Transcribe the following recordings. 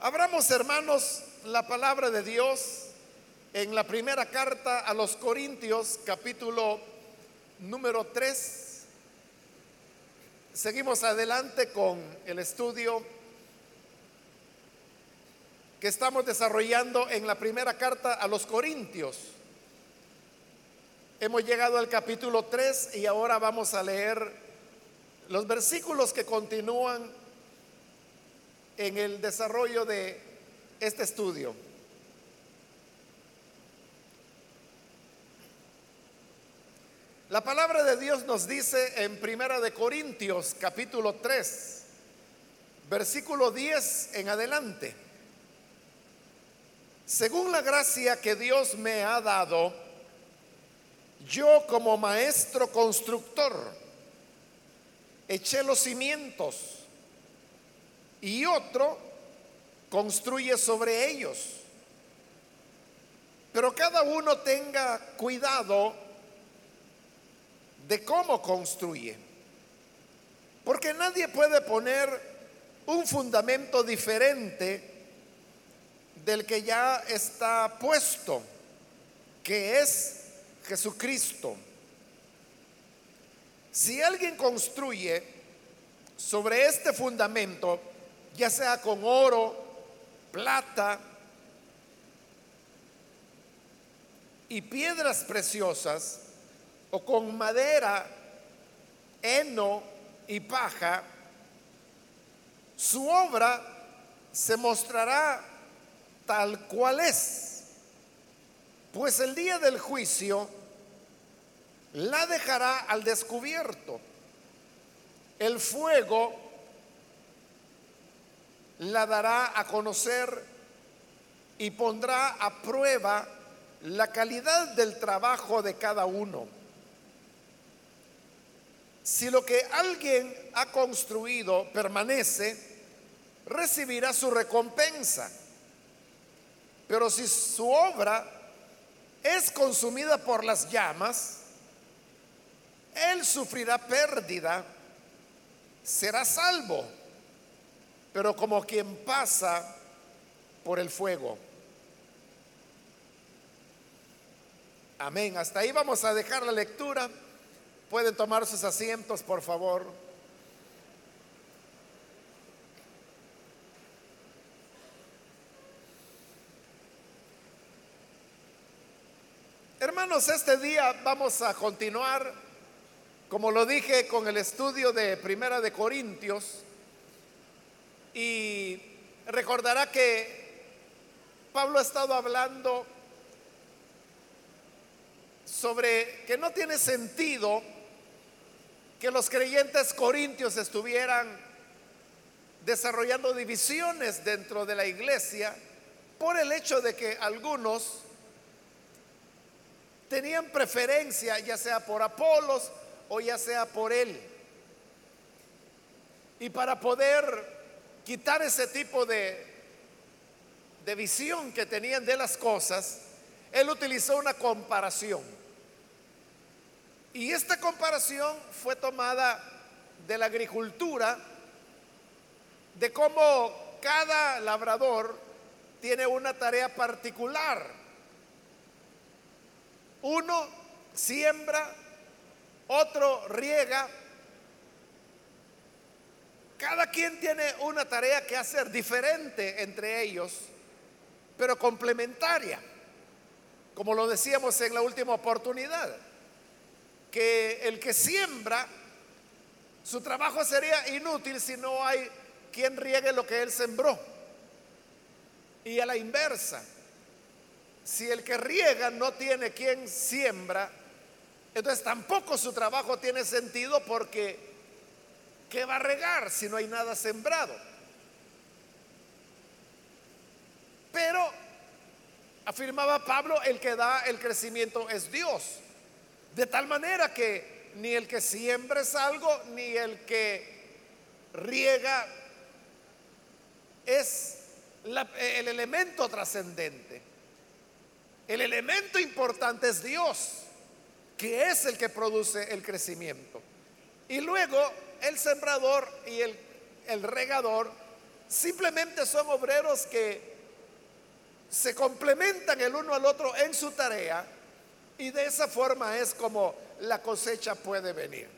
Abramos, hermanos, la palabra de Dios en la primera carta a los Corintios, capítulo número 3. Seguimos adelante con el estudio que estamos desarrollando en la primera carta a los Corintios. Hemos llegado al capítulo 3 y ahora vamos a leer los versículos que continúan en el desarrollo de este estudio. La palabra de Dios nos dice en Primera de Corintios capítulo 3, versículo 10 en adelante. Según la gracia que Dios me ha dado, yo como maestro constructor eché los cimientos y otro construye sobre ellos. Pero cada uno tenga cuidado de cómo construye. Porque nadie puede poner un fundamento diferente del que ya está puesto, que es Jesucristo. Si alguien construye sobre este fundamento, ya sea con oro, plata y piedras preciosas, o con madera, heno y paja, su obra se mostrará tal cual es, pues el día del juicio la dejará al descubierto. El fuego la dará a conocer y pondrá a prueba la calidad del trabajo de cada uno. Si lo que alguien ha construido permanece, recibirá su recompensa. Pero si su obra es consumida por las llamas, él sufrirá pérdida, será salvo pero como quien pasa por el fuego. Amén. Hasta ahí vamos a dejar la lectura. Pueden tomar sus asientos, por favor. Hermanos, este día vamos a continuar, como lo dije, con el estudio de Primera de Corintios. Y recordará que Pablo ha estado hablando sobre que no tiene sentido que los creyentes corintios estuvieran desarrollando divisiones dentro de la iglesia por el hecho de que algunos tenían preferencia ya sea por Apolos o ya sea por él. Y para poder quitar ese tipo de, de visión que tenían de las cosas, él utilizó una comparación. Y esta comparación fue tomada de la agricultura, de cómo cada labrador tiene una tarea particular. Uno siembra, otro riega, cada quien tiene una tarea que hacer diferente entre ellos, pero complementaria. Como lo decíamos en la última oportunidad, que el que siembra, su trabajo sería inútil si no hay quien riegue lo que él sembró. Y a la inversa, si el que riega no tiene quien siembra, entonces tampoco su trabajo tiene sentido porque ¿Qué va a regar si no hay nada sembrado? Pero, afirmaba Pablo, el que da el crecimiento es Dios. De tal manera que ni el que siembra es algo, ni el que riega es el elemento trascendente. El elemento importante es Dios, que es el que produce el crecimiento. Y luego el sembrador y el, regador simplemente son obreros que se complementan el uno al otro en su tarea y de esa forma es como la cosecha puede venir.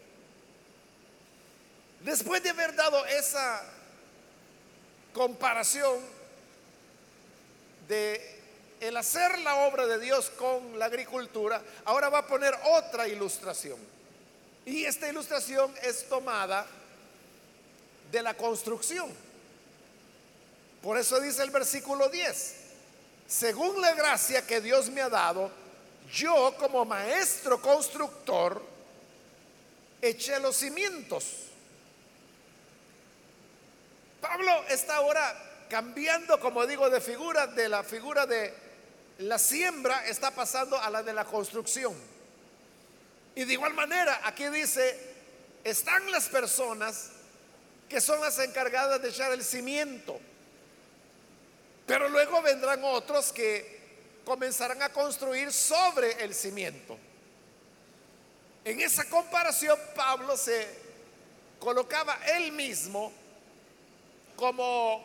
Después de haber dado esa comparación de el hacer la obra de Dios con la agricultura, ahora va a poner otra ilustración. Y esta ilustración es tomada de la construcción. Por eso dice el versículo 10, según la gracia que Dios me ha dado, yo como maestro constructor eché los cimientos. Pablo está ahora cambiando, como digo, de figura, de la figura de la siembra está pasando a la de la construcción. Y de igual manera, aquí dice, están las personas que son las encargadas de echar el cimiento. Pero luego vendrán otros que comenzarán a construir sobre el cimiento. En esa comparación, Pablo se colocaba él mismo como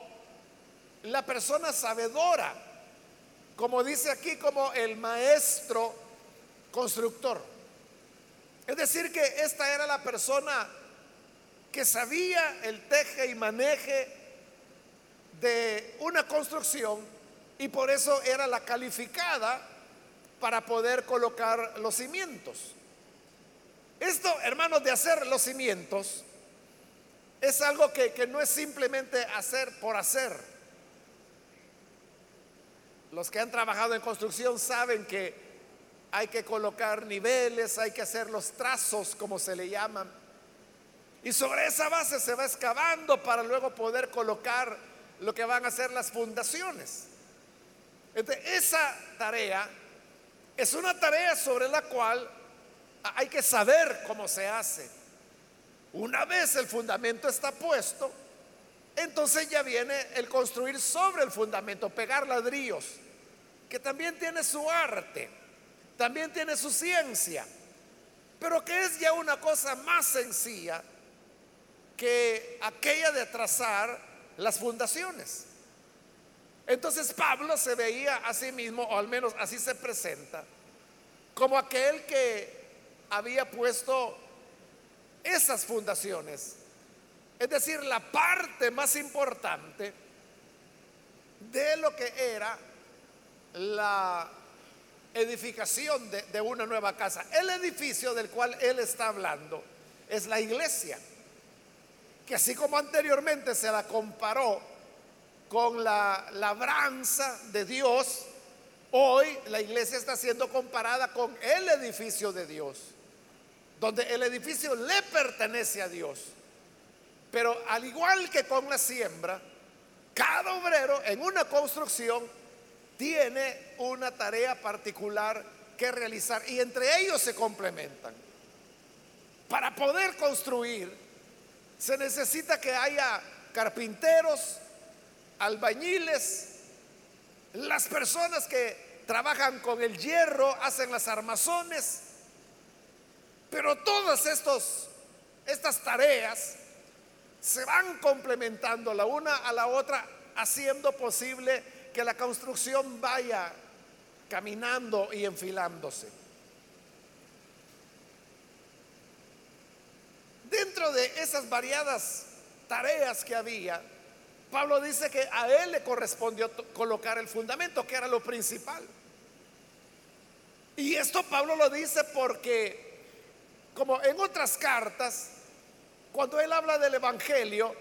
la persona sabedora como dice aquí, como el maestro constructor. Es decir, que esta era la persona que sabía el teje y maneje de una construcción y por eso era la calificada para poder colocar los cimientos. Esto, hermanos, de hacer los cimientos es algo que, que no es simplemente hacer por hacer los que han trabajado en construcción saben que hay que colocar niveles, hay que hacer los trazos, como se le llaman. Y sobre esa base se va excavando para luego poder colocar lo que van a ser las fundaciones. esa tarea es una tarea sobre la cual hay que saber cómo se hace. Una vez el fundamento está puesto, entonces ya viene el construir sobre el fundamento, pegar ladrillos que también tiene su arte, también tiene su ciencia, pero que es ya una cosa más sencilla que aquella de trazar las fundaciones. Entonces Pablo se veía a sí mismo, o al menos así se presenta, como aquel que había puesto esas fundaciones. Es decir, la parte más importante de lo que era la edificación de, una nueva casa. El edificio del cual él está hablando es la iglesia, que así como anteriormente se la comparó con la labranza de Dios, hoy la iglesia está siendo comparada con el edificio de Dios, donde el edificio le pertenece a Dios. Pero al igual que con la siembra, cada obrero en una construcción tiene una tarea particular que realizar y entre ellos se complementan. Para poder construir se necesita que haya carpinteros, albañiles, las personas que trabajan con el hierro, hacen las armazones, pero todas estos, estas tareas se van complementando la una a la otra, haciendo posible que la construcción vaya caminando y enfilándose. Dentro de esas variadas tareas que había, Pablo dice que a él le correspondió colocar el fundamento, que era lo principal. Y esto Pablo lo dice porque, como en otras cartas, cuando él habla del Evangelio,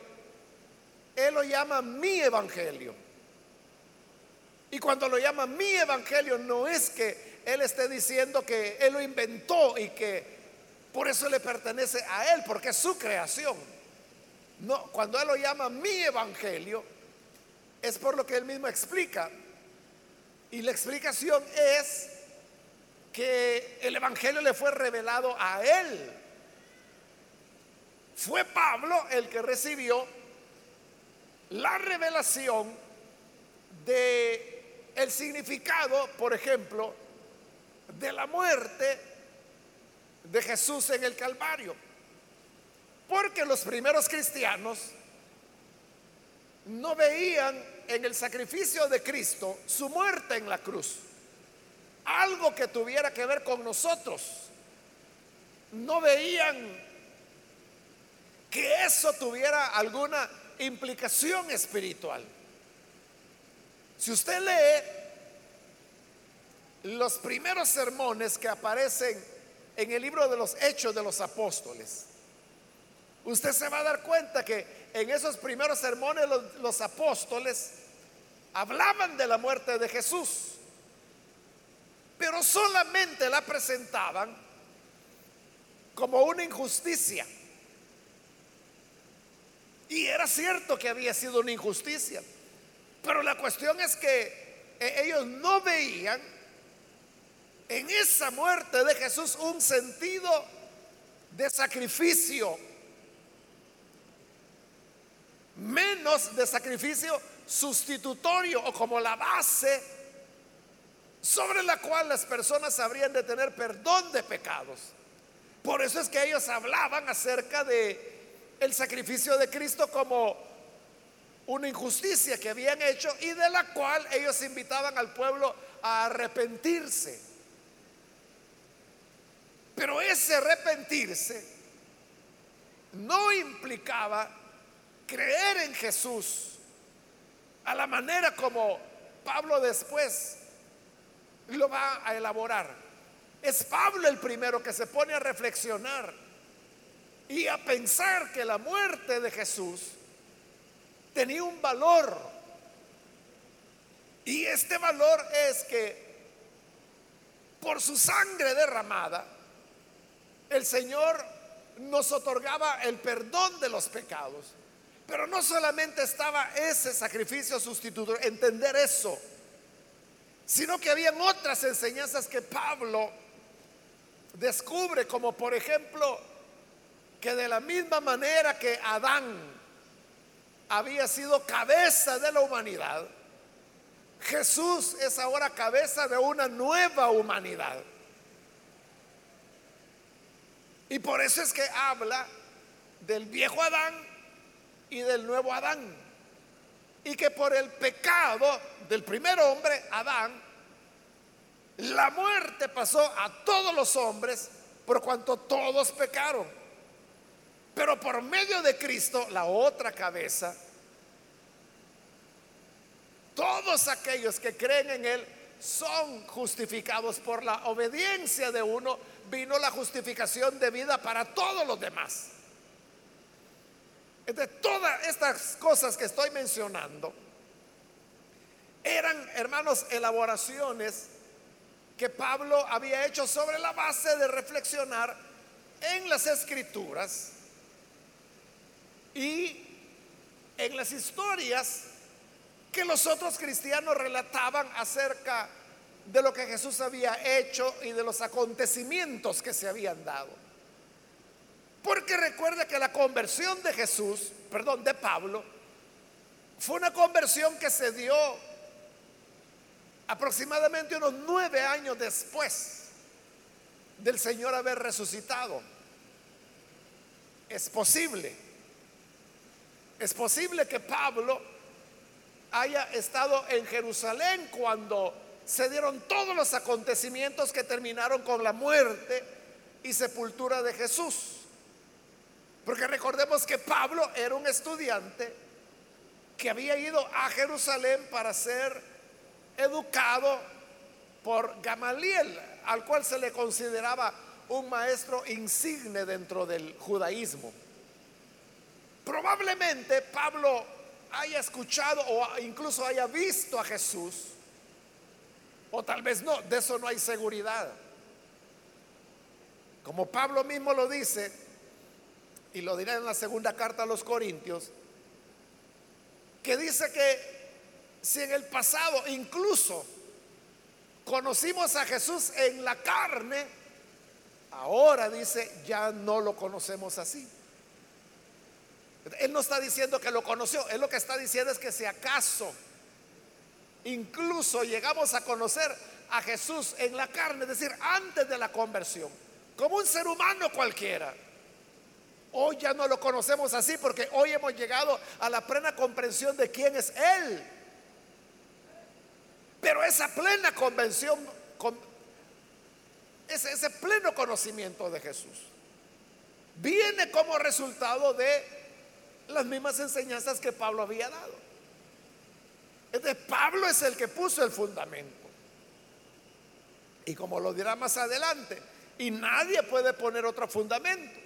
él lo llama mi Evangelio. Y cuando lo llama mi evangelio, no es que Él esté diciendo que Él lo inventó y que por eso le pertenece a Él, porque es su creación. No, cuando Él lo llama mi evangelio, es por lo que Él mismo explica. Y la explicación es que el evangelio le fue revelado a Él. Fue Pablo el que recibió la revelación de el significado, por ejemplo, de la muerte de Jesús en el Calvario. Porque los primeros cristianos no veían en el sacrificio de Cristo su muerte en la cruz. Algo que tuviera que ver con nosotros. No veían que eso tuviera alguna implicación espiritual. Si usted lee los primeros sermones que aparecen en el libro de los Hechos de los Apóstoles, usted se va a dar cuenta que en esos primeros sermones los, apóstoles hablaban de la muerte de Jesús, pero solamente la presentaban como una injusticia. Y era cierto que había sido una injusticia, pero la cuestión es que eh, ellos no veían en esa muerte de Jesús un sentido de sacrificio menos de sacrificio sustitutorio o como la base sobre la cual las personas habrían de tener perdón de pecados. Por eso es que ellos hablaban acerca de el sacrificio de Cristo como una injusticia que habían hecho y de la cual ellos invitaban al pueblo a arrepentirse. Pero ese arrepentirse no implicaba creer en Jesús a la manera como Pablo después lo va a elaborar. Es Pablo el primero que se pone a reflexionar y a pensar que la muerte de Jesús tenía un valor. Y este valor es que por su sangre derramada, el Señor nos otorgaba el perdón de los pecados. Pero no solamente estaba ese sacrificio sustituto, entender eso, sino que habían otras enseñanzas que Pablo descubre, como por ejemplo, que de la misma manera que Adán había sido cabeza de la humanidad, Jesús es ahora cabeza de una nueva humanidad. Y por eso es que habla del viejo Adán y del nuevo Adán. Y que por el pecado del primer hombre, Adán, la muerte pasó a todos los hombres por cuanto todos pecaron. Pero por medio de Cristo, la otra cabeza, todos aquellos que creen en Él son justificados por la obediencia de uno. Vino la justificación de vida para todos los demás. De todas estas cosas que estoy mencionando eran, hermanos, elaboraciones que Pablo había hecho sobre la base de reflexionar en las escrituras y en las historias que los otros cristianos relataban acerca de lo que Jesús había hecho y de los acontecimientos que se habían dado. Porque recuerde que la conversión de Jesús, perdón, de Pablo, fue una conversión que se dio aproximadamente unos nueve años después del Señor haber resucitado. Es posible, es posible que Pablo haya estado en Jerusalén cuando se dieron todos los acontecimientos que terminaron con la muerte y sepultura de Jesús. Porque recordemos que Pablo era un estudiante que había ido a Jerusalén para ser educado por Gamaliel, al cual se le consideraba un maestro insigne dentro del judaísmo. Probablemente Pablo haya escuchado o incluso haya visto a Jesús, o tal vez no, de eso no hay seguridad. Como Pablo mismo lo dice, y lo diré en la segunda carta a los Corintios, que dice que si en el pasado incluso conocimos a Jesús en la carne, ahora dice, ya no lo conocemos así. Él no está diciendo que lo conoció, él lo que está diciendo es que si acaso incluso llegamos a conocer a Jesús en la carne, es decir, antes de la conversión, como un ser humano cualquiera, Hoy ya no lo conocemos así porque hoy hemos llegado a la plena comprensión de quién es Él. Pero esa plena convención, ese, ese pleno conocimiento de Jesús, viene como resultado de las mismas enseñanzas que Pablo había dado. Entonces Pablo es el que puso el fundamento. Y como lo dirá más adelante, y nadie puede poner otro fundamento.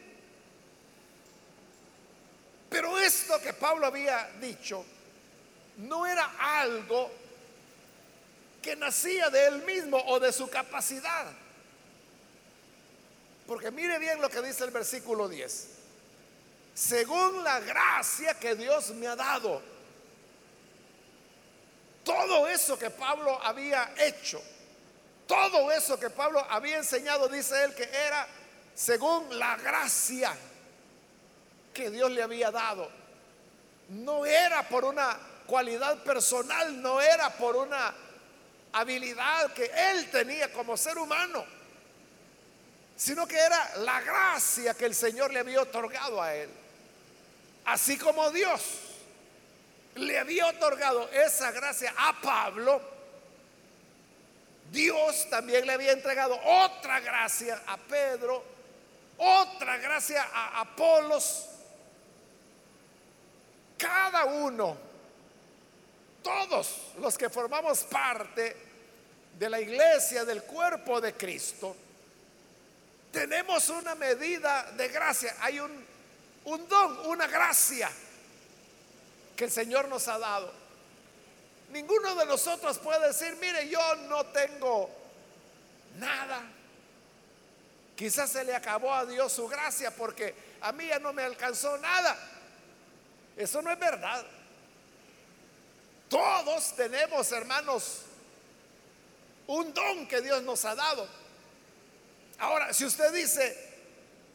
Pero esto que Pablo había dicho no era algo que nacía de él mismo o de su capacidad. Porque mire bien lo que dice el versículo 10. Según la gracia que Dios me ha dado. Todo eso que Pablo había hecho todo eso que Pablo había enseñado, dice él, que era según la gracia que Dios le había dado. No era por una cualidad personal, no era por una habilidad que él tenía como ser humano, sino que era la gracia que el Señor le había otorgado a él. Así como Dios le había otorgado esa gracia a Pablo, Dios también le había entregado otra gracia a Pedro, otra gracia a Apolos. Cada uno, todos los que formamos parte de la iglesia, del cuerpo de Cristo, tenemos una medida de gracia. Hay un, un don, una gracia que el Señor nos ha dado. Ninguno de nosotros puede decir, mire, yo no tengo nada. Quizás se le acabó a Dios su gracia porque a mí ya no me alcanzó nada. Eso no es verdad. Todos tenemos, hermanos, un don que Dios nos ha dado. Ahora, si usted dice,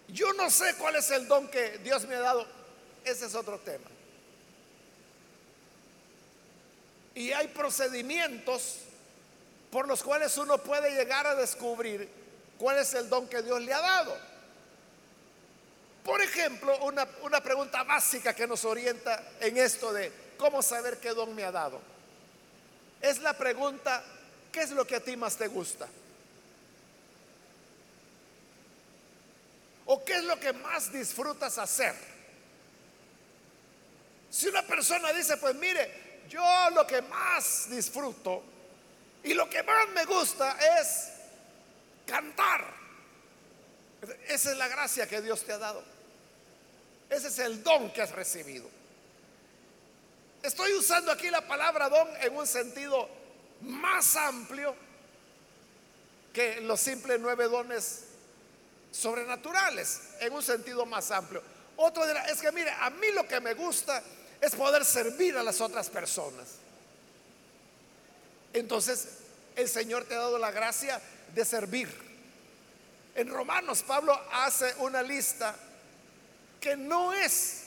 yo no sé cuál es el don que Dios me ha dado, ese es otro tema. Y hay procedimientos por los cuales uno puede llegar a descubrir cuál es el don que Dios le ha dado. Por ejemplo, una, una, pregunta básica que nos orienta en esto de cómo saber qué don me ha dado. Es la pregunta, ¿qué es lo que a ti más te gusta? ¿O qué es lo que más disfrutas hacer? Si una persona dice, pues mire, yo lo que más disfruto y lo que más me gusta es cantar. Esa es la gracia que Dios te ha dado. Ese es el don que has recibido. Estoy usando aquí la palabra don en un sentido más amplio que los simples nueve dones sobrenaturales, en un sentido más amplio. Otro dirá, es que mire, a mí lo que me gusta es poder servir a las otras personas. Entonces, el Señor te ha dado la gracia de servir. En Romanos, Pablo hace una lista que no es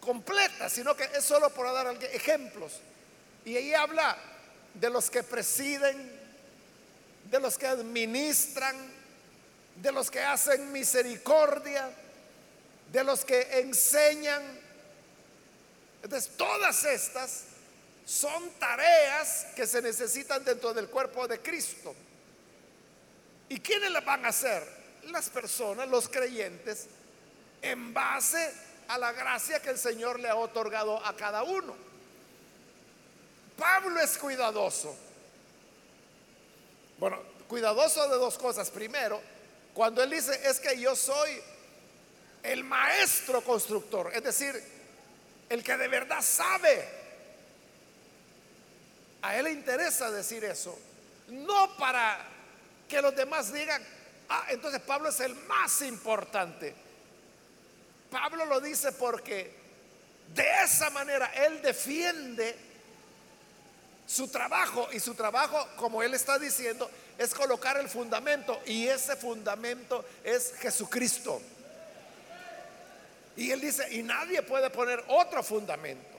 completa, sino que es solo por dar ejemplos. Y ahí habla de los que presiden, de los que administran, de los que hacen misericordia, de los que enseñan, entonces, todas estas son tareas que se necesitan dentro del cuerpo de Cristo. ¿Y quiénes las van a hacer? Las personas, los creyentes, en base a la gracia que el Señor le ha otorgado a cada uno. Pablo es cuidadoso. Bueno, cuidadoso de dos cosas. Primero, cuando él dice es que yo soy el maestro constructor, es decir, el que de verdad sabe. A él le interesa decir eso, no para que los demás digan, ah, entonces Pablo es el más importante. Pablo lo dice porque de esa manera él defiende su trabajo y su trabajo, como él está diciendo, es colocar el fundamento y ese fundamento es Jesucristo. Y él dice, y nadie puede poner otro fundamento.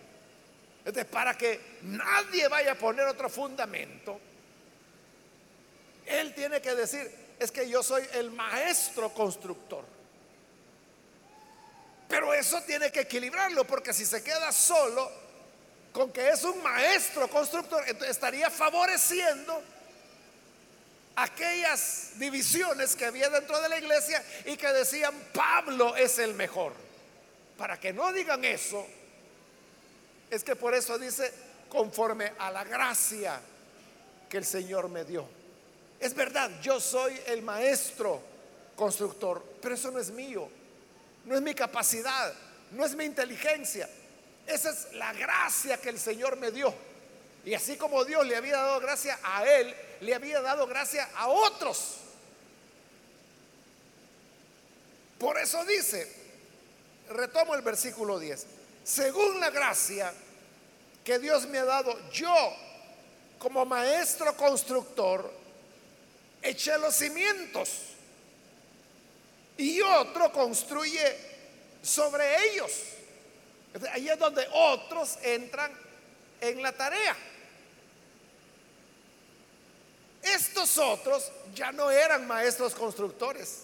Entonces, para que nadie vaya a poner otro fundamento, él tiene que decir, es que yo soy el maestro constructor. Pero eso tiene que equilibrarlo, porque si se queda solo con que es un maestro constructor, estaría favoreciendo aquellas divisiones que había dentro de la iglesia y que decían Pablo es el mejor. Para que no digan eso, es que por eso dice conforme a la gracia que el Señor me dio. Es verdad, yo soy el maestro constructor, pero eso no es mío, no es mi capacidad, no es mi inteligencia. Esa es la gracia que el Señor me dio. Y así como Dios le había dado gracia a él, le había dado gracia a otros. Por eso dice, retomo el versículo 10, según la gracia que Dios me ha dado, yo como maestro constructor eché los cimientos y otro construye sobre ellos. Ahí es donde otros entran en la tarea. Estos otros ya no eran maestros constructores.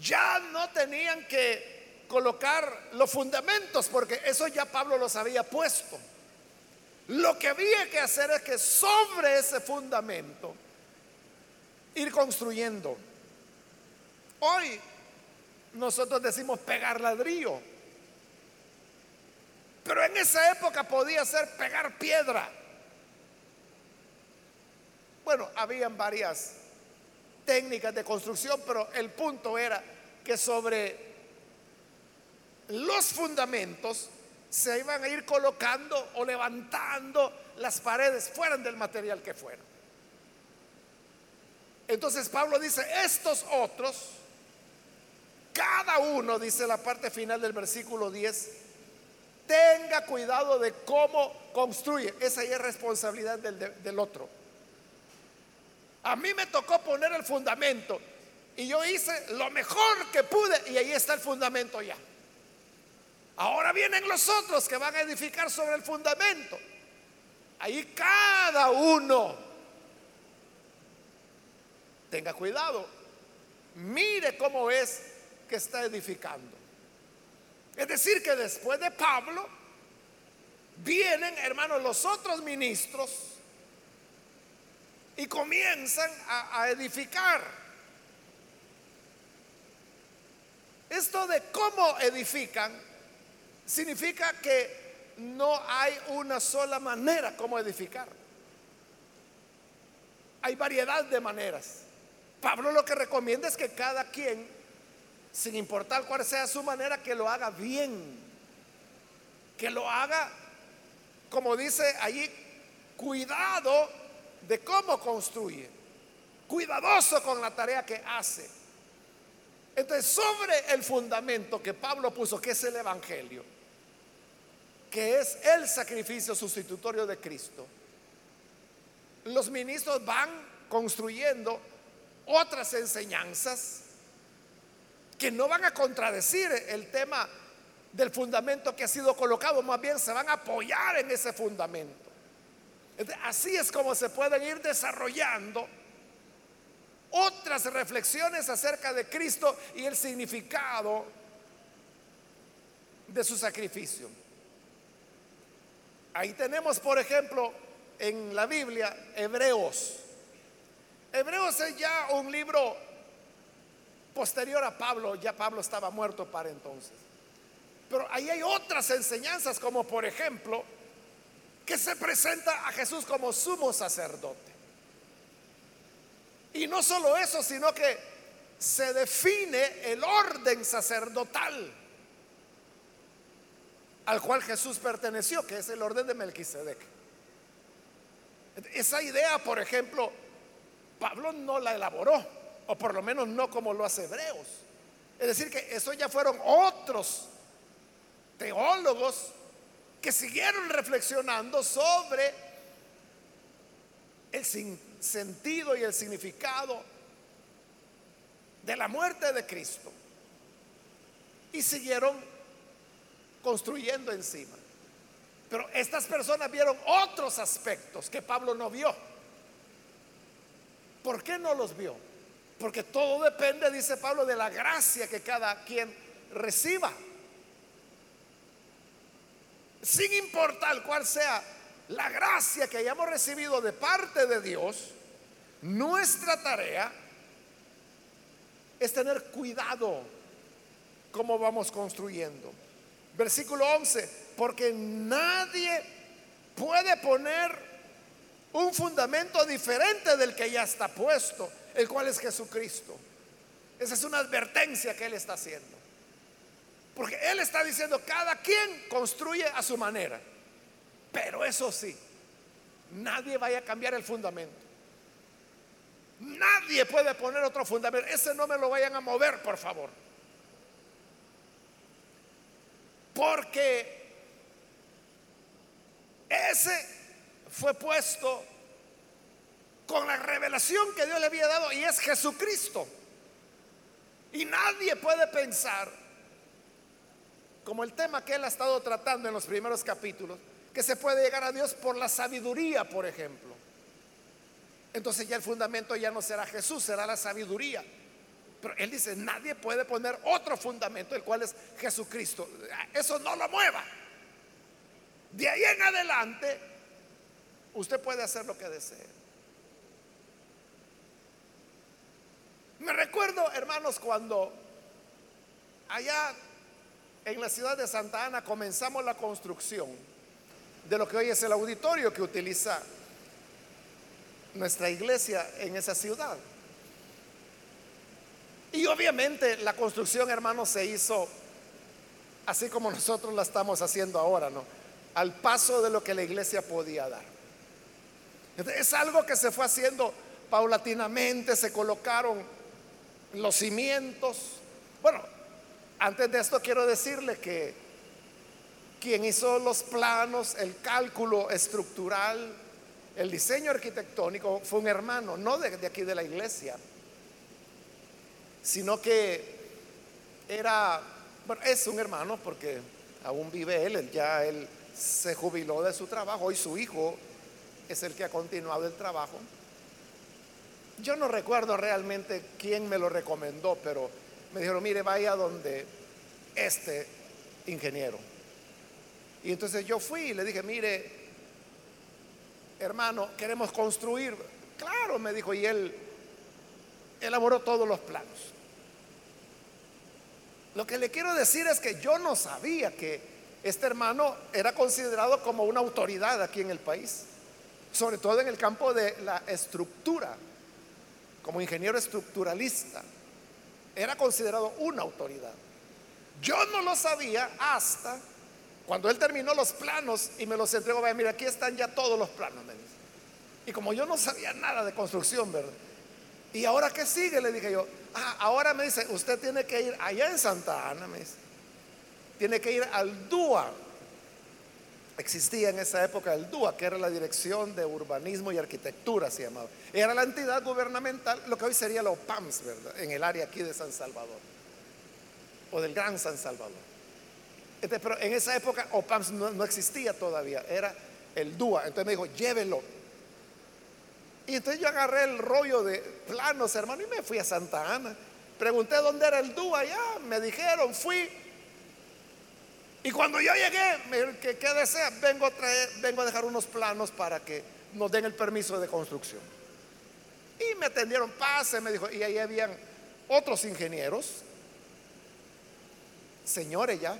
Ya no tenían que colocar los fundamentos porque eso ya Pablo los había puesto. Lo que había que hacer es que sobre ese fundamento ir construyendo. Hoy nosotros decimos pegar ladrillo, pero en esa época podía ser pegar piedra. Bueno, habían varias técnicas de construcción, pero el punto era que sobre los fundamentos se iban a ir colocando o levantando las paredes, fueran del material que fuera. Entonces Pablo dice, estos otros, cada uno, dice la parte final del versículo 10, tenga cuidado de cómo construye. Esa ya es responsabilidad del, del otro. A mí me tocó poner el fundamento y yo hice lo mejor que pude y ahí está el fundamento ya. Ahora vienen los otros que van a edificar sobre el fundamento. Ahí cada uno tenga cuidado. Mire cómo es que está edificando. Es decir, que después de Pablo vienen, hermanos, los otros ministros y comienzan a, edificar. Esto de cómo edifican significa que no hay una sola manera como edificar. Hay variedad de maneras. Pablo lo que recomienda es que cada quien, sin importar cuál sea su manera, que lo haga bien. Que lo haga, como dice allí, cuidado de cómo construye, cuidadoso con la tarea que hace. Entonces, sobre el fundamento que Pablo puso, que es el Evangelio, que es el sacrificio sustitutorio de Cristo, los ministros van construyendo otras enseñanzas que no van a contradecir el tema del fundamento que ha sido colocado, más bien se van a apoyar en ese fundamento. Así es como se pueden ir desarrollando otras reflexiones acerca de Cristo y el significado de su sacrificio. Ahí tenemos, por ejemplo, en la Biblia, Hebreos. Hebreos es ya un libro posterior a Pablo, ya Pablo estaba muerto para entonces. Pero ahí hay otras enseñanzas, como por ejemplo, se presenta a Jesús como sumo sacerdote. Y no solo eso, sino que se define el orden sacerdotal al cual Jesús perteneció, que es el orden de Melquisedec. Esa idea, por ejemplo, Pablo no la elaboró, o por lo menos no como lo hace Hebreos. Es decir, que eso ya fueron otros teólogos que siguieron reflexionando sobre el sentido y el significado de la muerte de Cristo y siguieron construyendo encima. Pero estas personas vieron otros aspectos que Pablo no vio. ¿Por qué no los vio? Porque todo depende, dice Pablo, de la gracia que cada quien reciba. Sin importar cuál sea la gracia que hayamos recibido de parte de Dios, nuestra tarea es tener cuidado cómo vamos construyendo. Versículo 11, porque nadie puede poner un fundamento diferente del que ya está puesto, el cual es Jesucristo. Esa es una advertencia que Él está haciendo. Porque Él está diciendo, cada quien construye a su manera. Pero eso sí, nadie vaya a cambiar el fundamento. Nadie puede poner otro fundamento. Ese no me lo vayan a mover, por favor. Porque ese fue puesto con la revelación que Dios le había dado y es Jesucristo. Y nadie puede pensar, como el tema que él ha estado tratando en los primeros capítulos, que se puede llegar a Dios por la sabiduría, por ejemplo. Entonces ya el fundamento ya no será Jesús, será la sabiduría. Pero él dice, nadie puede poner otro fundamento, el cual es Jesucristo. Eso no lo mueva. De ahí en adelante, usted puede hacer lo que desee. Me recuerdo, hermanos, cuando allá en la ciudad de Santa Ana comenzamos la construcción de lo que hoy es el auditorio que utiliza nuestra iglesia en esa ciudad. Y obviamente la construcción, hermanos, se hizo así como nosotros la estamos haciendo ahora, ¿no? Al paso de lo que la iglesia podía dar. Es algo que se fue haciendo paulatinamente, se colocaron los cimientos. Bueno, antes de esto quiero decirle que quien hizo los planos, el cálculo estructural, el diseño arquitectónico fue un hermano, no de, aquí de la iglesia, sino que era, bueno, es un hermano porque aún vive él, ya él se jubiló de su trabajo y su hijo es el que ha continuado el trabajo. Yo no recuerdo realmente quién me lo recomendó, pero me dijeron, mire, vaya donde este ingeniero. Y entonces yo fui y le dije, mire, hermano, queremos construir. Claro, me dijo, y él elaboró todos los planos. Lo que le quiero decir es que yo no sabía que este hermano era considerado como una autoridad aquí en el país, sobre todo en el campo de la estructura, como ingeniero estructuralista. Era considerado una autoridad. Yo no lo sabía hasta cuando él terminó los planos y me los entregó. Vaya, mira, aquí están ya todos los planos, me dice. Y como yo no sabía nada de construcción, ¿verdad? ¿Y ahora qué sigue? Le dije yo. Ah, ahora me dice, usted tiene que ir allá en Santa Ana, me dice. Tiene que ir al DUA. Existía en esa época el DUA, que era la Dirección de Urbanismo y Arquitectura, se llamaba. Era la entidad gubernamental, lo que hoy sería la OPAMS, ¿verdad? En el área aquí de San Salvador. O del Gran San Salvador. Este, pero en esa época OPAMS no, no existía todavía, era el DUA. Entonces me dijo, llévelo y entonces yo agarré el rollo de planos, hermano, y me fui a Santa Ana. Pregunté dónde era el DUA allá, me dijeron, fui. Y cuando yo llegué, me dijeron, ¿qué, desea? Vengo a, traer, vengo a dejar unos planos para que nos den el permiso de construcción. Y me atendieron, pase, me dijo, y ahí habían otros ingenieros, señores ya.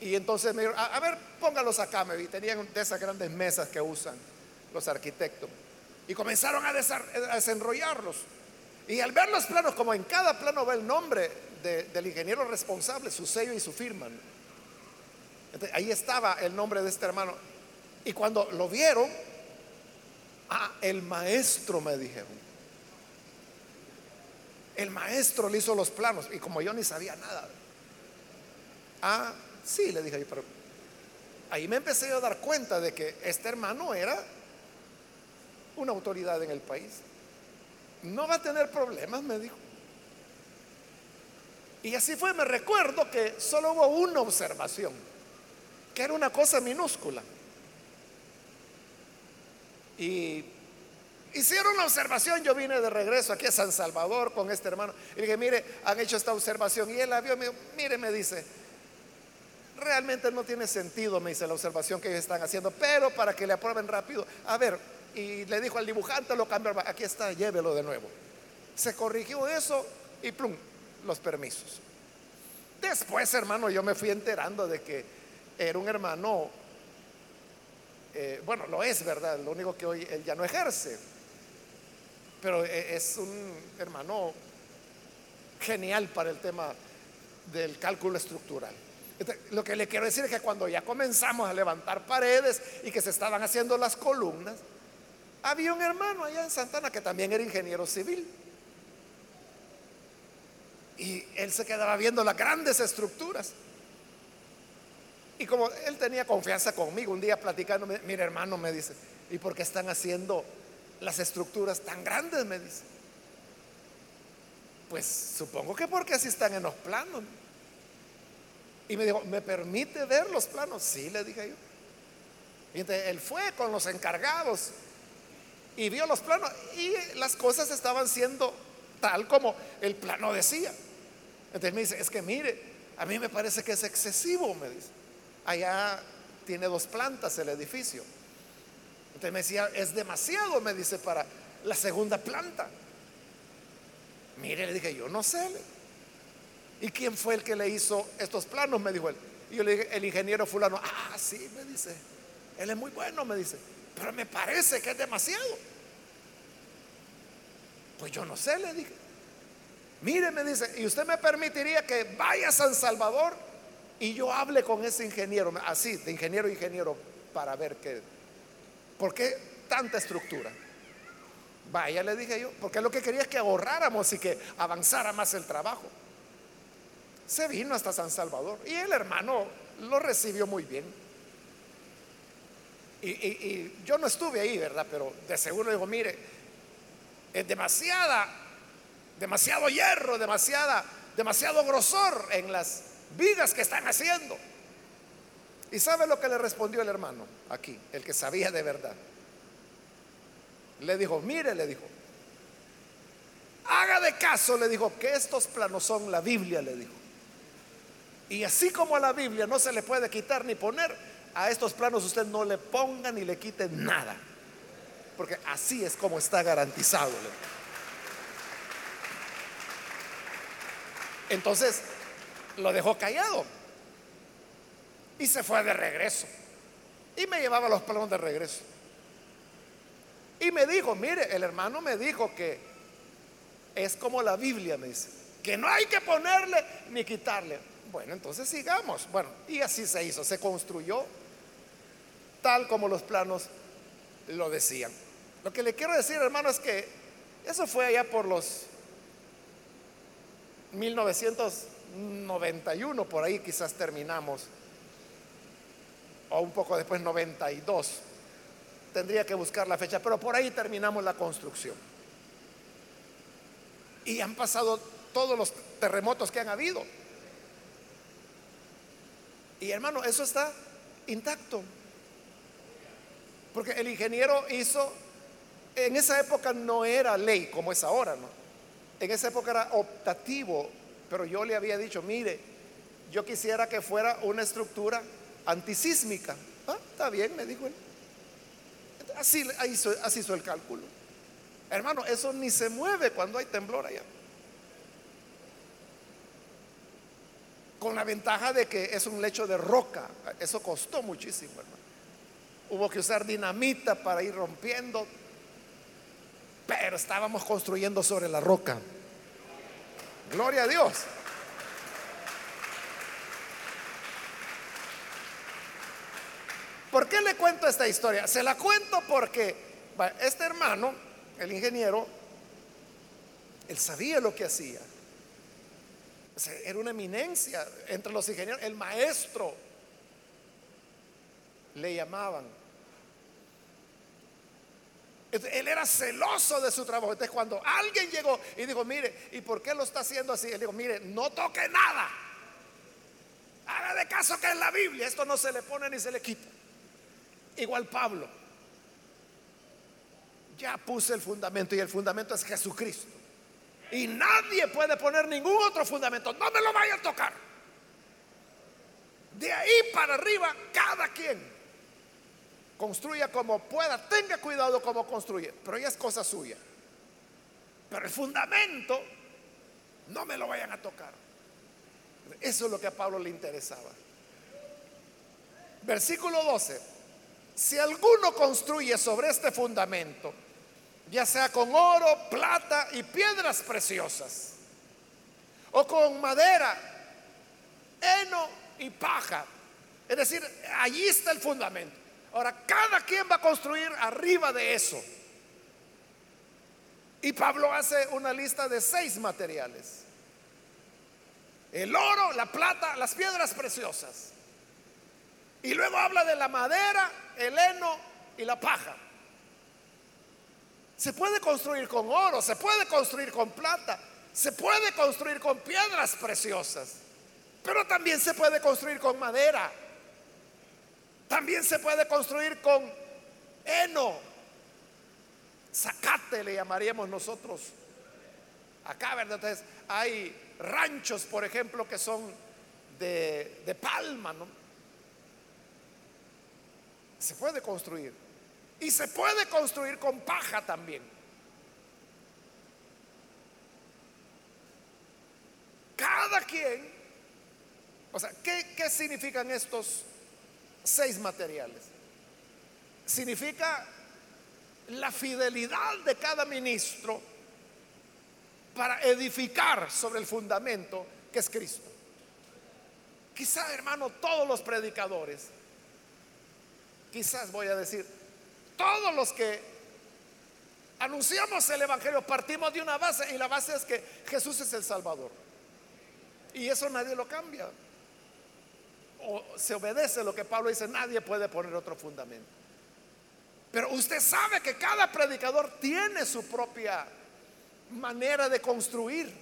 Y entonces me dijeron, a, a ver, póngalos acá, me vi, tenían de esas grandes mesas que usan los arquitectos. Y comenzaron a, desenrollarlos. Y al ver los planos, como en cada plano va el nombre del ingeniero responsable, su sello y su firma. Ahí estaba el nombre de este hermano. Y cuando lo vieron, ah, el maestro me dijeron. El maestro le hizo los planos. Y como yo ni sabía nada. Ah, sí, le dije, pero ahí me empecé a dar cuenta de que este hermano era una autoridad en el país. No va a tener problemas, me dijo. Y así fue, me recuerdo que solo hubo una observación, que era una cosa minúscula. Y hicieron la observación, yo vine de regreso aquí a San Salvador con este hermano y dije, mire, han hecho esta observación y él la vio, me dijo, mire, me dice, realmente no tiene sentido, me dice la observación que ellos están haciendo, pero para que le aprueben rápido, a ver, y le dijo al dibujante, lo cambió, aquí está, llévelo de nuevo. Se corrigió eso y plum, los permisos. Después, hermano, yo me fui enterando de que era un hermano, eh, bueno, lo es, ¿verdad? Lo único que hoy él ya no ejerce, pero e, es un hermano genial para el tema del cálculo estructural. Lo que le quiero decir es que cuando ya comenzamos a levantar paredes y que se estaban haciendo las columnas, había un hermano allá en Santana que también era ingeniero civil. Y él se quedaba viendo las grandes estructuras. Y como él tenía confianza conmigo, un día platicando, mire hermano, me dice, ¿y por qué están haciendo las estructuras tan grandes? Me dice. Pues supongo que porque así están en los planos. Y me dijo, ¿me permite ver los planos? Sí, le dije yo. Y entonces él fue con los encargados y vio los planos y las cosas estaban siendo tal como el plano decía. Entonces me dice, es que mire, a mí me parece que es excesivo, me dice. Allá tiene dos plantas el edificio. Entonces me decía, es demasiado, me dice, para la segunda planta. Mire, le dije, yo no sé. ¿Y quién fue el que le hizo estos planos? Me dijo él. Y yo le dije, el ingeniero fulano, ah, sí, me dice. Él es muy bueno, me dice. Pero me parece que es demasiado. Pues yo no sé, le dije. Mire, me dice, ¿y usted me permitiría que vaya a San Salvador y yo hable con ese ingeniero, así, de ingeniero a ingeniero, para ver qué, por qué tanta estructura? Vaya, le dije yo, porque lo que quería es que ahorráramos y que avanzara más el trabajo se vino hasta San Salvador y el hermano lo recibió muy bien. Y, yo no estuve ahí, ¿verdad? Pero de seguro digo, mire, es demasiada, demasiado hierro, demasiada, demasiado grosor en las vigas que están haciendo. ¿Y sabe lo que le respondió el hermano aquí, el que sabía de verdad? Le dijo, mire, le dijo, haga de caso, le dijo, que estos planos son la Biblia, le dijo. Y así como a la Biblia no se le puede quitar ni poner, a estos planos usted no le ponga ni le quite nada. Porque así es como está garantizado. Entonces lo dejó callado y se fue de regreso. Y me llevaba los planos de regreso. Y me dijo, mire, el hermano me dijo que es como la Biblia, me dice, que no hay que ponerle ni quitarle. Bueno, entonces sigamos. Bueno, y así se hizo, se construyó tal como los planos lo decían. Lo que le quiero decir, hermano, es que eso fue allá por los 1991, por ahí quizás terminamos, o un poco después 92. Tendría que buscar la fecha, pero por ahí terminamos la construcción. Y han pasado todos los terremotos que han habido. Y hermano, eso está intacto. Porque el ingeniero hizo, en esa época no era ley como es ahora, ¿no? En esa época era optativo, pero yo le había dicho, mire, yo quisiera que fuera una estructura antisísmica. Ah, está bien, me dijo él. Así, así hizo el cálculo. Hermano, eso ni se mueve cuando hay temblor allá. con la ventaja de que es un lecho de roca. Eso costó muchísimo, hermano. Hubo que usar dinamita para ir rompiendo, pero estábamos construyendo sobre la roca. Gloria a Dios. ¿Por qué le cuento esta historia? Se la cuento porque este hermano, el ingeniero, él sabía lo que hacía era una eminencia entre los ingenieros, el maestro le llamaban. Él era celoso de su trabajo. Entonces cuando alguien llegó y dijo, mire, ¿y por qué lo está haciendo así? Él dijo, mire, no toque nada. Haga de caso que en la Biblia esto no se le pone ni se le quita. Igual Pablo. ya puse el fundamento y el fundamento es Jesucristo. Y nadie puede poner ningún otro fundamento. No me lo vaya a tocar. De ahí para arriba, cada quien construya como pueda, tenga cuidado como construye, pero ya es cosa suya. Pero el fundamento, no me lo vayan a tocar. Eso es lo que a Pablo le interesaba. Versículo 12. Si alguno construye sobre este fundamento, ya sea con oro, plata y piedras preciosas, o con madera, heno y paja, es decir, allí está el fundamento. Ahora, cada quien va a construir arriba de eso. Y Pablo hace una lista de seis materiales. El oro, la plata, las piedras preciosas. Y luego habla de la madera, el heno y la paja. Se puede construir con oro, se puede construir con plata, se puede construir con piedras preciosas, pero también se puede construir con madera, también se puede construir con heno, zacate le llamaríamos nosotros. Acá, ¿verdad? Entonces, hay ranchos, por ejemplo, que son de, de palma, ¿no? Se puede construir. Y se puede construir con paja también. Cada quien, o sea, ¿qué, qué significan estos seis materiales. Significa la fidelidad de cada ministro para edificar sobre el fundamento que es Cristo. Quizá, hermano, todos los predicadores, quizás voy a decir, todos los que anunciamos el Evangelio partimos de una base y la base es que Jesús es el Salvador. Y eso nadie lo cambia se obedece lo que Pablo dice, nadie puede poner otro fundamento. Pero usted sabe que cada predicador tiene su propia manera de construir.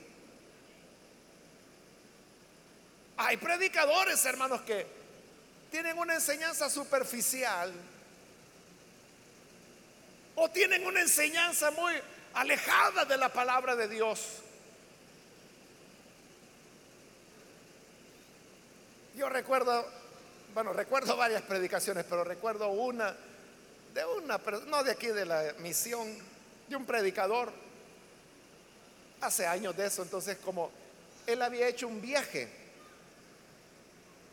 Hay predicadores, hermanos, que tienen una enseñanza superficial o tienen una enseñanza muy alejada de la palabra de Dios. Yo recuerdo, bueno, recuerdo varias predicaciones, pero recuerdo una de una, no de aquí de la misión, de un predicador, hace años de eso, entonces como él había hecho un viaje,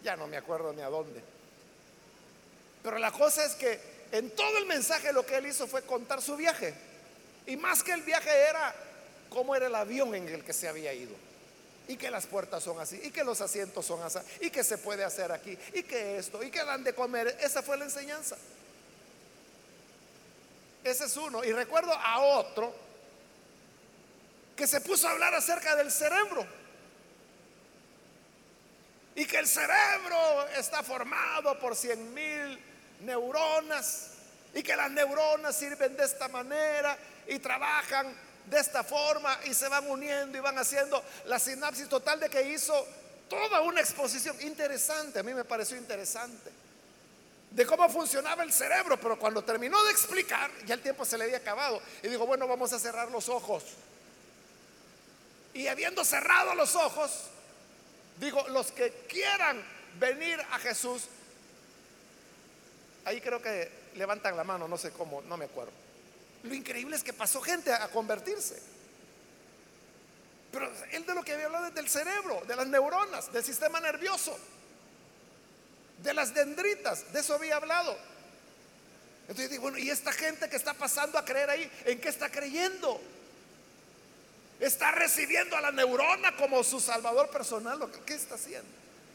ya no me acuerdo ni a dónde, pero la cosa es que en todo el mensaje lo que él hizo fue contar su viaje, y más que el viaje era cómo era el avión en el que se había ido y que las puertas son así, y que los asientos son así, y que se puede hacer aquí, y que esto, y que dan de comer. Esa fue la enseñanza. Ese es uno. Y recuerdo a otro que se puso a hablar acerca del cerebro. Y que el cerebro está formado por cien mil neuronas. Y que las neuronas sirven de esta manera y trabajan de esta forma y se van uniendo y van haciendo la sinapsis total de que hizo toda una exposición interesante, a mí me pareció interesante, de cómo funcionaba el cerebro, pero cuando terminó de explicar, ya el tiempo se le había acabado, y digo, bueno, vamos a cerrar los ojos. Y habiendo cerrado los ojos, digo, los que quieran venir a Jesús, ahí creo que levantan la mano, no sé cómo, no me acuerdo. Lo increíble es que pasó gente a convertirse. Pero él de lo que había hablado es del cerebro, de las neuronas, del sistema nervioso, de las dendritas, de eso había hablado. Entonces digo, bueno, ¿y esta gente que está pasando a creer ahí, en qué está creyendo? Está recibiendo a la neurona como su salvador personal. ¿Qué está haciendo?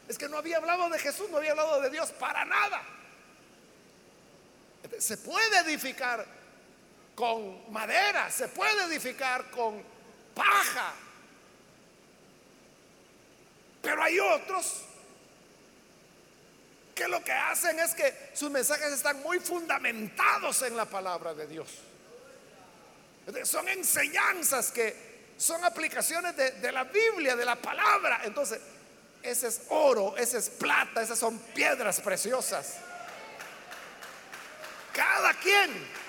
Es que no había hablado de Jesús, no había hablado de Dios para nada. Se puede edificar con madera, se puede edificar con paja. Pero hay otros que lo que hacen es que sus mensajes están muy fundamentados en la palabra de Dios. Son enseñanzas que son aplicaciones de, la Biblia, de la palabra. Entonces, ese es oro, ese es plata, esas son piedras preciosas. Cada quien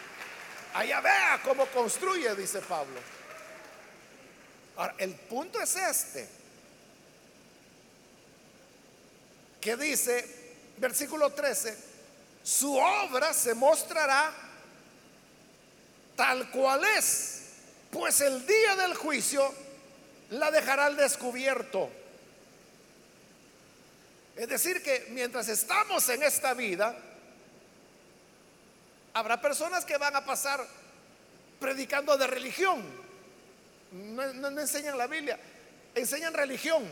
allá vea cómo construye, dice Pablo. Ahora, el punto es este, que dice, versículo 13, su obra se mostrará tal cual es, pues el día del juicio la dejará al descubierto. Es decir, que mientras estamos en esta vida, habrá personas que van a pasar predicando de religión. No, enseñan la Biblia, enseñan religión.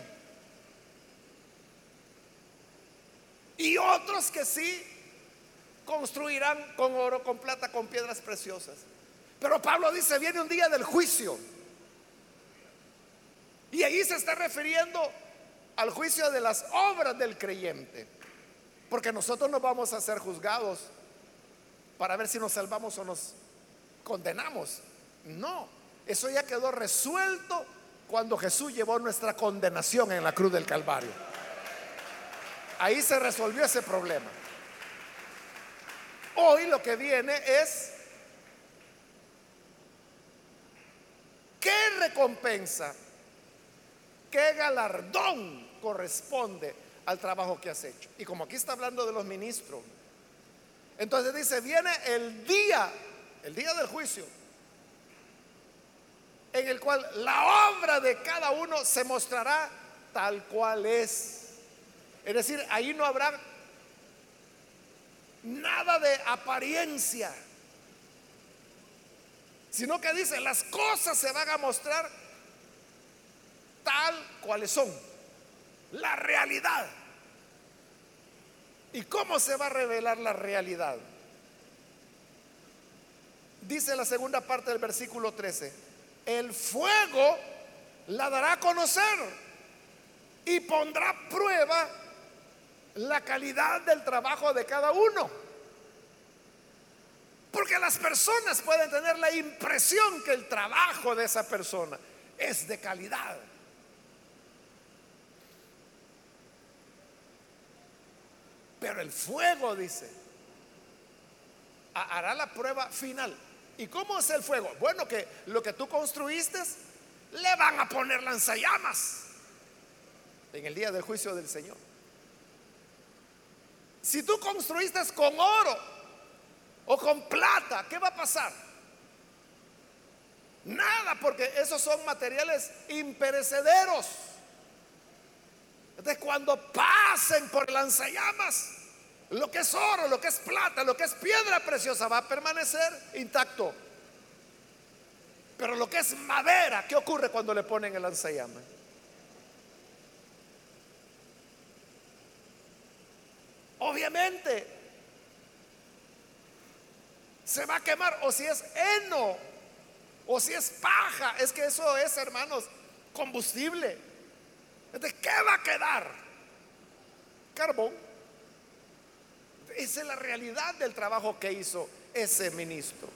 Y otros que sí construirán con oro, con plata, con piedras preciosas. Pero Pablo dice, viene un día del juicio. Y ahí se está refiriendo al juicio de las obras del creyente. Porque nosotros no vamos a ser juzgados para ver si nos salvamos o nos condenamos. No, eso ya quedó resuelto cuando Jesús llevó nuestra condenación en la cruz del Calvario. Ahí se resolvió ese problema. Hoy lo que viene es qué recompensa, qué galardón corresponde al trabajo que has hecho. Y como aquí está hablando de los ministros, entonces dice, viene el día, el día del juicio, en el cual la obra de cada uno se mostrará tal cual es. Es decir, ahí no habrá nada de apariencia, sino que dice, las cosas se van a mostrar tal cuales son, la realidad. ¿Y cómo se va a revelar la realidad? Dice la segunda parte del versículo 13, el fuego la dará a conocer y pondrá a prueba la calidad del trabajo de cada uno. Porque las personas pueden tener la impresión que el trabajo de esa persona es de calidad. Pero el fuego, dice, hará la prueba final. ¿Y cómo es el fuego? Bueno, que lo que tú construiste le van a poner lanzallamas en el día del juicio del Señor. Si tú construiste con oro o con plata, ¿qué va a pasar? Nada, porque esos son materiales imperecederos. Entonces, cuando pasen por lanzallamas, lo que es oro, lo que es plata, lo que es piedra preciosa va a permanecer intacto. Pero lo que es madera, ¿qué ocurre cuando le ponen el lanzallamas? Obviamente se va a quemar, o si es heno, o si es paja, es que eso es, hermanos, combustible. Entonces, ¿qué va a quedar? Carbón. Esa es la realidad del trabajo que hizo ese ministro.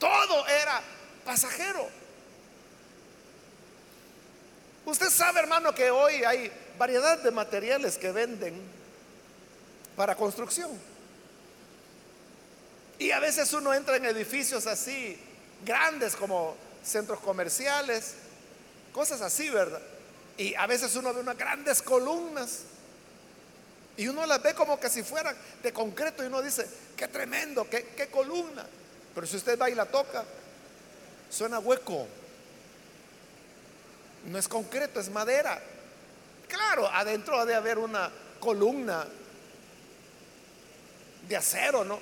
Todo era pasajero. Usted sabe, hermano, que hoy hay variedad de materiales que venden para construcción. Y a veces uno entra en edificios así grandes como centros comerciales Cosas así, ¿verdad? Y a veces uno ve unas grandes columnas y uno las ve como que si fueran de concreto y uno dice, qué tremendo, qué, qué columna. Pero si usted va y la toca, suena hueco. No es concreto, es madera. Claro, adentro ha de haber una columna de acero, ¿no?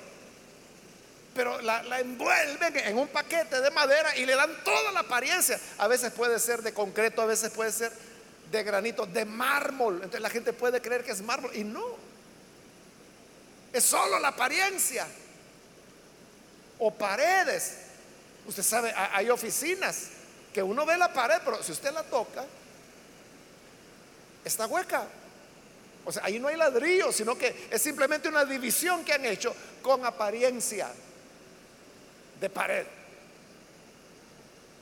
Pero la, envuelven en un paquete de madera y le dan toda la apariencia. A veces puede ser de concreto, a veces puede ser de granito, de mármol. Entonces la gente puede creer que es mármol y no. Es solo la apariencia. O paredes. Usted sabe, hay oficinas que uno ve la pared, pero si usted la toca, está hueca. O sea, ahí no hay ladrillo, sino que es simplemente una división que han hecho con apariencia de pared.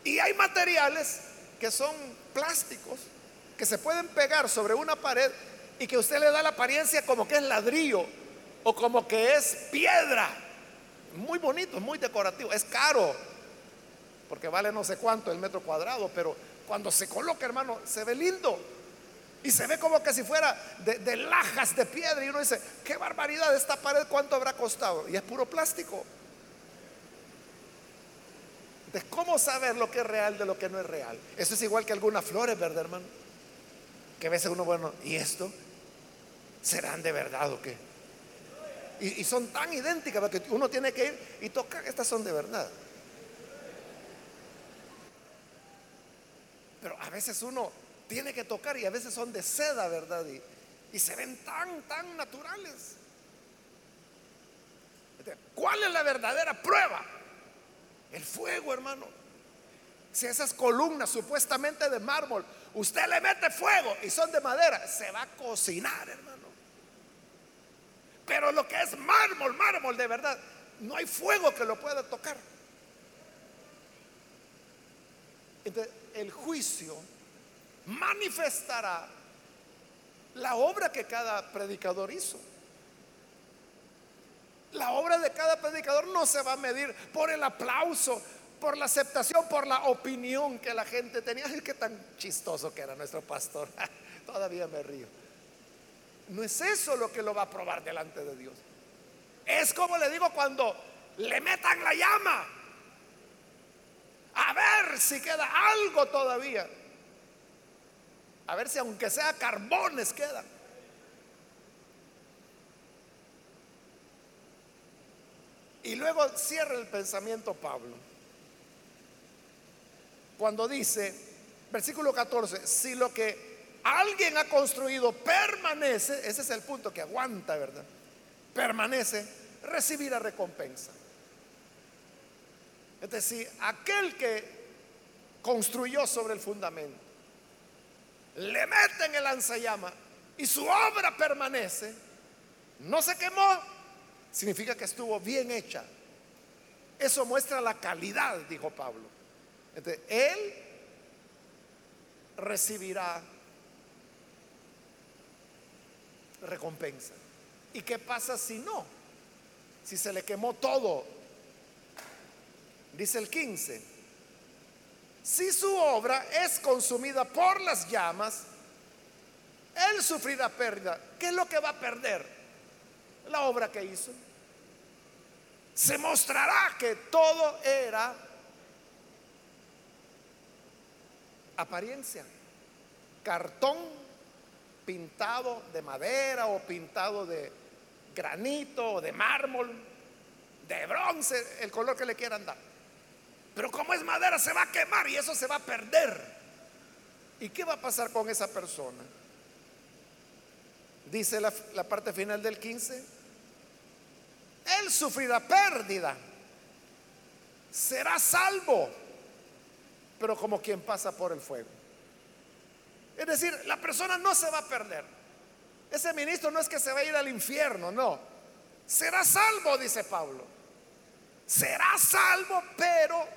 Y hay materiales que son plásticos, que se pueden pegar sobre una pared y que usted le da la apariencia como que es ladrillo o como que es piedra. muy bonito, muy decorativo, es caro, porque vale no sé cuánto el metro cuadrado, pero cuando se coloca, hermano, se ve lindo. Y se ve como que si fuera de, de, lajas de piedra. Y uno dice, qué barbaridad, esta pared cuánto habrá costado. Y es puro plástico. De cómo saber lo que es real de lo que no es real. Eso es igual que algunas flores, ¿verdad, hermano? Que a veces uno, bueno, ¿y esto? ¿Serán de verdad o qué? Y, y son tan idénticas que uno tiene que ir y tocar, estas son de verdad. Pero a veces uno tiene que tocar y a veces son de seda, ¿verdad? Y, y se ven tan, tan naturales. ¿Cuál es la verdadera prueba? El fuego, hermano. Si esas columnas supuestamente de mármol, usted le mete fuego y son de madera, se va a cocinar, hermano. Pero lo que es mármol, mármol de verdad, no hay fuego que lo pueda tocar. Entonces, el juicio manifestará la obra que cada predicador hizo. La obra de cada predicador no se va a medir por el aplauso, por la aceptación, por la opinión que la gente tenía. Ay, qué tan chistoso que era nuestro pastor. Todavía me río. No es eso lo que lo va a probar delante de Dios. Es como le digo cuando le metan la llama. A ver si queda algo todavía. A ver si aunque sea carbones quedan. Y luego cierra el pensamiento Pablo. Cuando dice, versículo 14, si lo que alguien ha construido permanece, ese es el punto que aguanta, ¿verdad? Permanece, recibirá recompensa. Es decir, aquel que construyó sobre el fundamento, le meten el lanzallamas y su obra permanece, no se quemó, significa que estuvo bien hecha. Eso muestra la calidad, dijo Pablo. Él recibirá recompensa. ¿Y qué pasa si no? Si se le quemó todo. Dice el 15. Si su obra es consumida por las llamas, él sufrirá pérdida. ¿Qué es lo que va a perder? La obra que hizo se mostrará que todo era apariencia, cartón pintado de madera o pintado de granito o de mármol, de bronce, el color que le quieran dar. Pero como es madera se va a quemar y eso se va a perder. ¿Y qué va a pasar con esa persona? Dice la, la parte final del 15 él sufrirá pérdida. Será salvo, pero como quien pasa por el fuego. Es decir, la persona no se va a perder. Ese ministro no es que se va a ir al infierno, no. Será salvo, dice Pablo. Será salvo, pero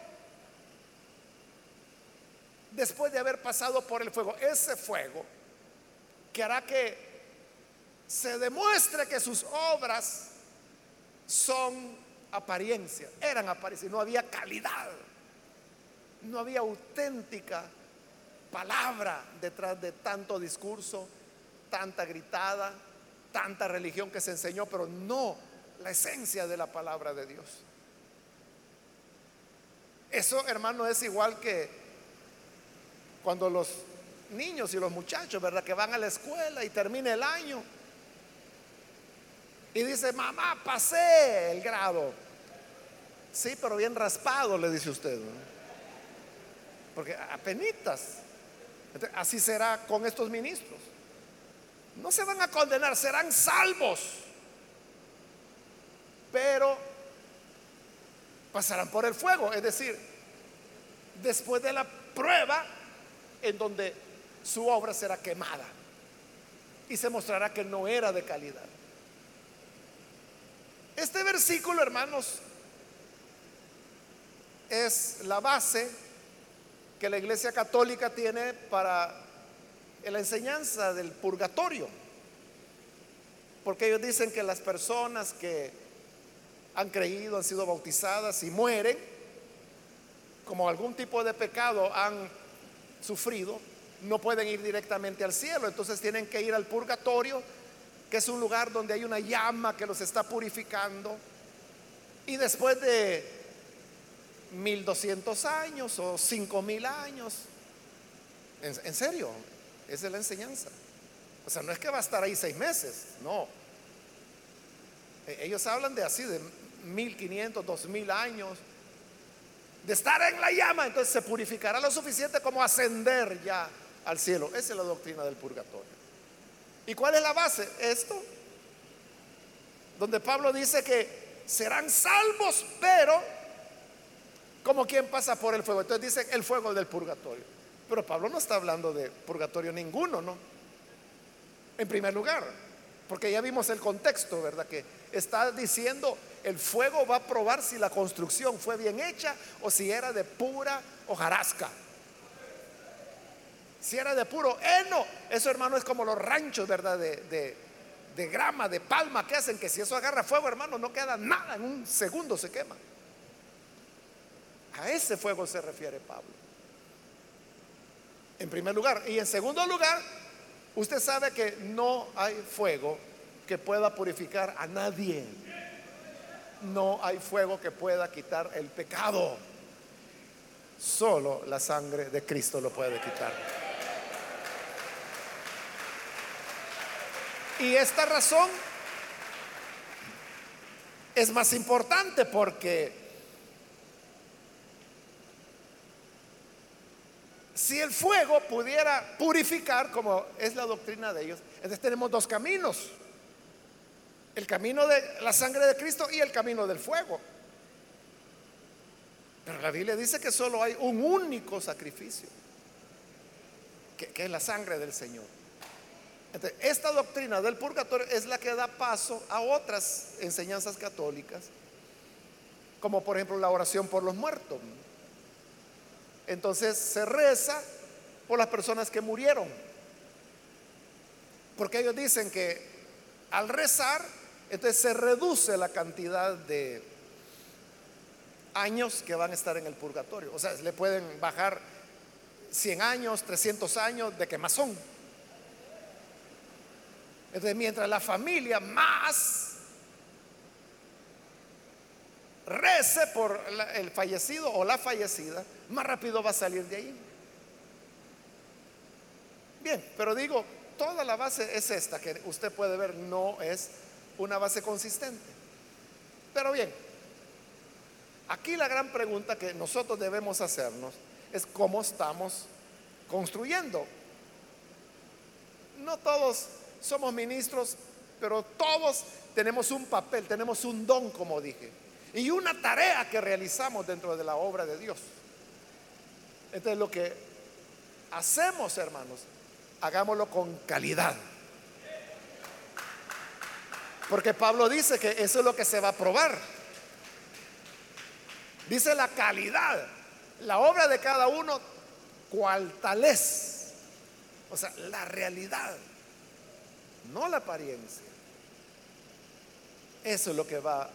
después de haber pasado por el fuego, ese fuego que hará que se demuestre que sus obras son apariencias, eran apariencias, no había calidad, no había auténtica palabra detrás de tanto discurso, tanta gritada, tanta religión que se enseñó, pero no la esencia de la palabra de Dios. Eso, hermano, es igual que cuando los niños y los muchachos, ¿verdad? Que van a la escuela y termina el año y dice, mamá, pasé el grado. Sí, pero bien raspado, le dice usted. Porque apenitas. Así será con estos ministros. No se van a condenar, serán salvos. Pero pasarán por el fuego. Es decir, después de la prueba en donde su obra será quemada. Y se mostrará que no era de calidad. Este versículo, hermanos, es la base que la Iglesia Católica tiene para la enseñanza del purgatorio. Porque ellos dicen que las personas que han creído, han sido bautizadas y mueren, como algún tipo de pecado han sufrido, no pueden ir directamente al cielo, entonces tienen que ir al purgatorio, que es un lugar donde hay una llama que los está purificando. Y después de 1200 años o 5000 años, en, serio, esa es la enseñanza. O sea, no es que va a estar ahí seis meses, no. E, ellos hablan de así, de 1500, 2000 años, de estar en la llama, entonces se purificará lo suficiente como ascender ya al cielo. Esa es la doctrina del purgatorio. ¿Y cuál es la base? Esto, donde Pablo dice que serán salvos, pero como quien pasa por el fuego. Entonces dice el fuego del purgatorio. Pero Pablo no está hablando de purgatorio ninguno, ¿no? En primer lugar, porque ya vimos el contexto, ¿verdad? Que está diciendo el fuego va a probar si la construcción fue bien hecha o si era de pura hojarasca. Si era de puro heno, eso hermano es como los ranchos, ¿verdad? De, de grama, de palma que hacen, que si eso agarra fuego, hermano, no queda nada, en un segundo se quema. A ese fuego se refiere Pablo. En primer lugar. Y en segundo lugar, usted sabe que no hay fuego que pueda purificar a nadie. No hay fuego que pueda quitar el pecado. Solo la sangre de Cristo lo puede quitar. Y esta razón es más importante porque Si el fuego pudiera purificar, como es la doctrina de ellos, entonces tenemos dos caminos. El camino de la sangre de Cristo y el camino del fuego. Pero la Biblia dice que solo hay un único sacrificio, que, es la sangre del Señor. Esta doctrina del purgatorio es la que da paso a otras enseñanzas católicas, como por ejemplo la oración por los muertos. Entonces se reza por las personas que murieron. Porque ellos dicen que al rezar, entonces se reduce la cantidad de años que van a estar en el purgatorio. O sea, le pueden bajar 100 años, 300 años de quemazón. Entonces, mientras la familia más rece por el fallecido o la fallecida, más rápido va a salir de ahí. Bien, pero digo, toda la base es esta, que usted puede ver no es una base consistente. Pero bien, aquí la gran pregunta que nosotros debemos hacernos es cómo estamos construyendo. No todos somos ministros, pero todos tenemos un papel, tenemos un don, como dije y una tarea que realizamos dentro de la obra de Dios. Entonces lo que hacemos, hermanos, hagámoslo con calidad. Porque Pablo dice que eso es lo que se va a probar. Dice la calidad, la obra de cada uno, cual tal es. O sea, la realidad, no la apariencia. Eso es lo que va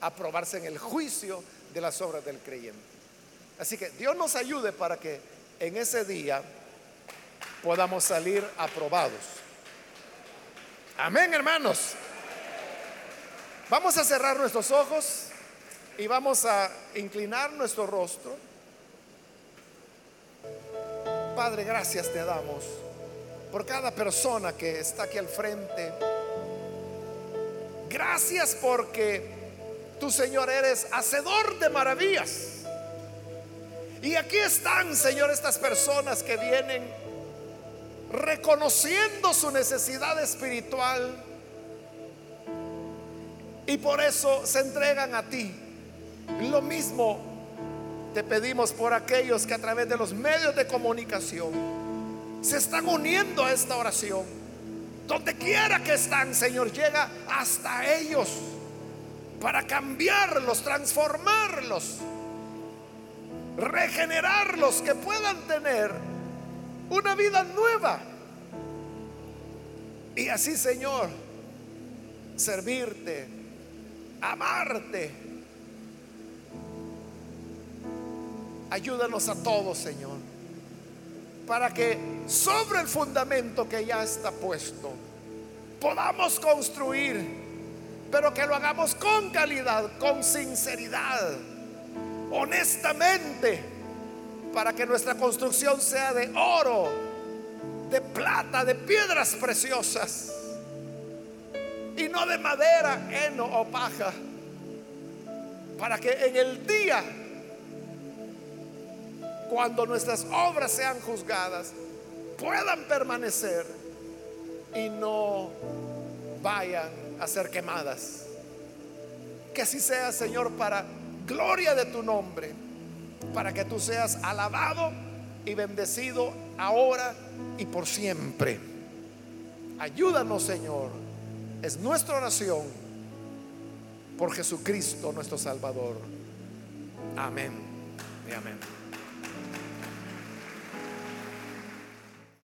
aprobarse en el juicio de las obras del creyente. Así que Dios nos ayude para que en ese día podamos salir aprobados. Amén, hermanos. Vamos a cerrar nuestros ojos y vamos a inclinar nuestro rostro. Padre, gracias te damos por cada persona que está aquí al frente. Gracias porque Tú, Señor, eres hacedor de maravillas. Y aquí están, Señor, estas personas que vienen reconociendo su necesidad espiritual y por eso se entregan a ti. Lo mismo te pedimos por aquellos que a través de los medios de comunicación se están uniendo a esta oración. Donde quiera que están, Señor, llega hasta ellos para cambiarlos, transformarlos, regenerarlos, que puedan tener una vida nueva. Y así, Señor, servirte amarte. Ayúdanos a todos, Señor, para que sobre el fundamento que ya está puesto, podamos construir, pero que lo hagamos con calidad, con sinceridad, honestamente, para que nuestra construcción sea de oro, de plata, de piedras preciosas y no de madera, heno o paja, para que en el día, cuando nuestras obras sean juzgadas, puedan permanecer y no vayan a ser quemadas. Que así sea, Señor, para gloria de tu nombre, para que tú seas alabado y bendecido ahora y por siempre. Ayúdanos, Señor. Es nuestra oración por Jesucristo nuestro Salvador. Amén y amén.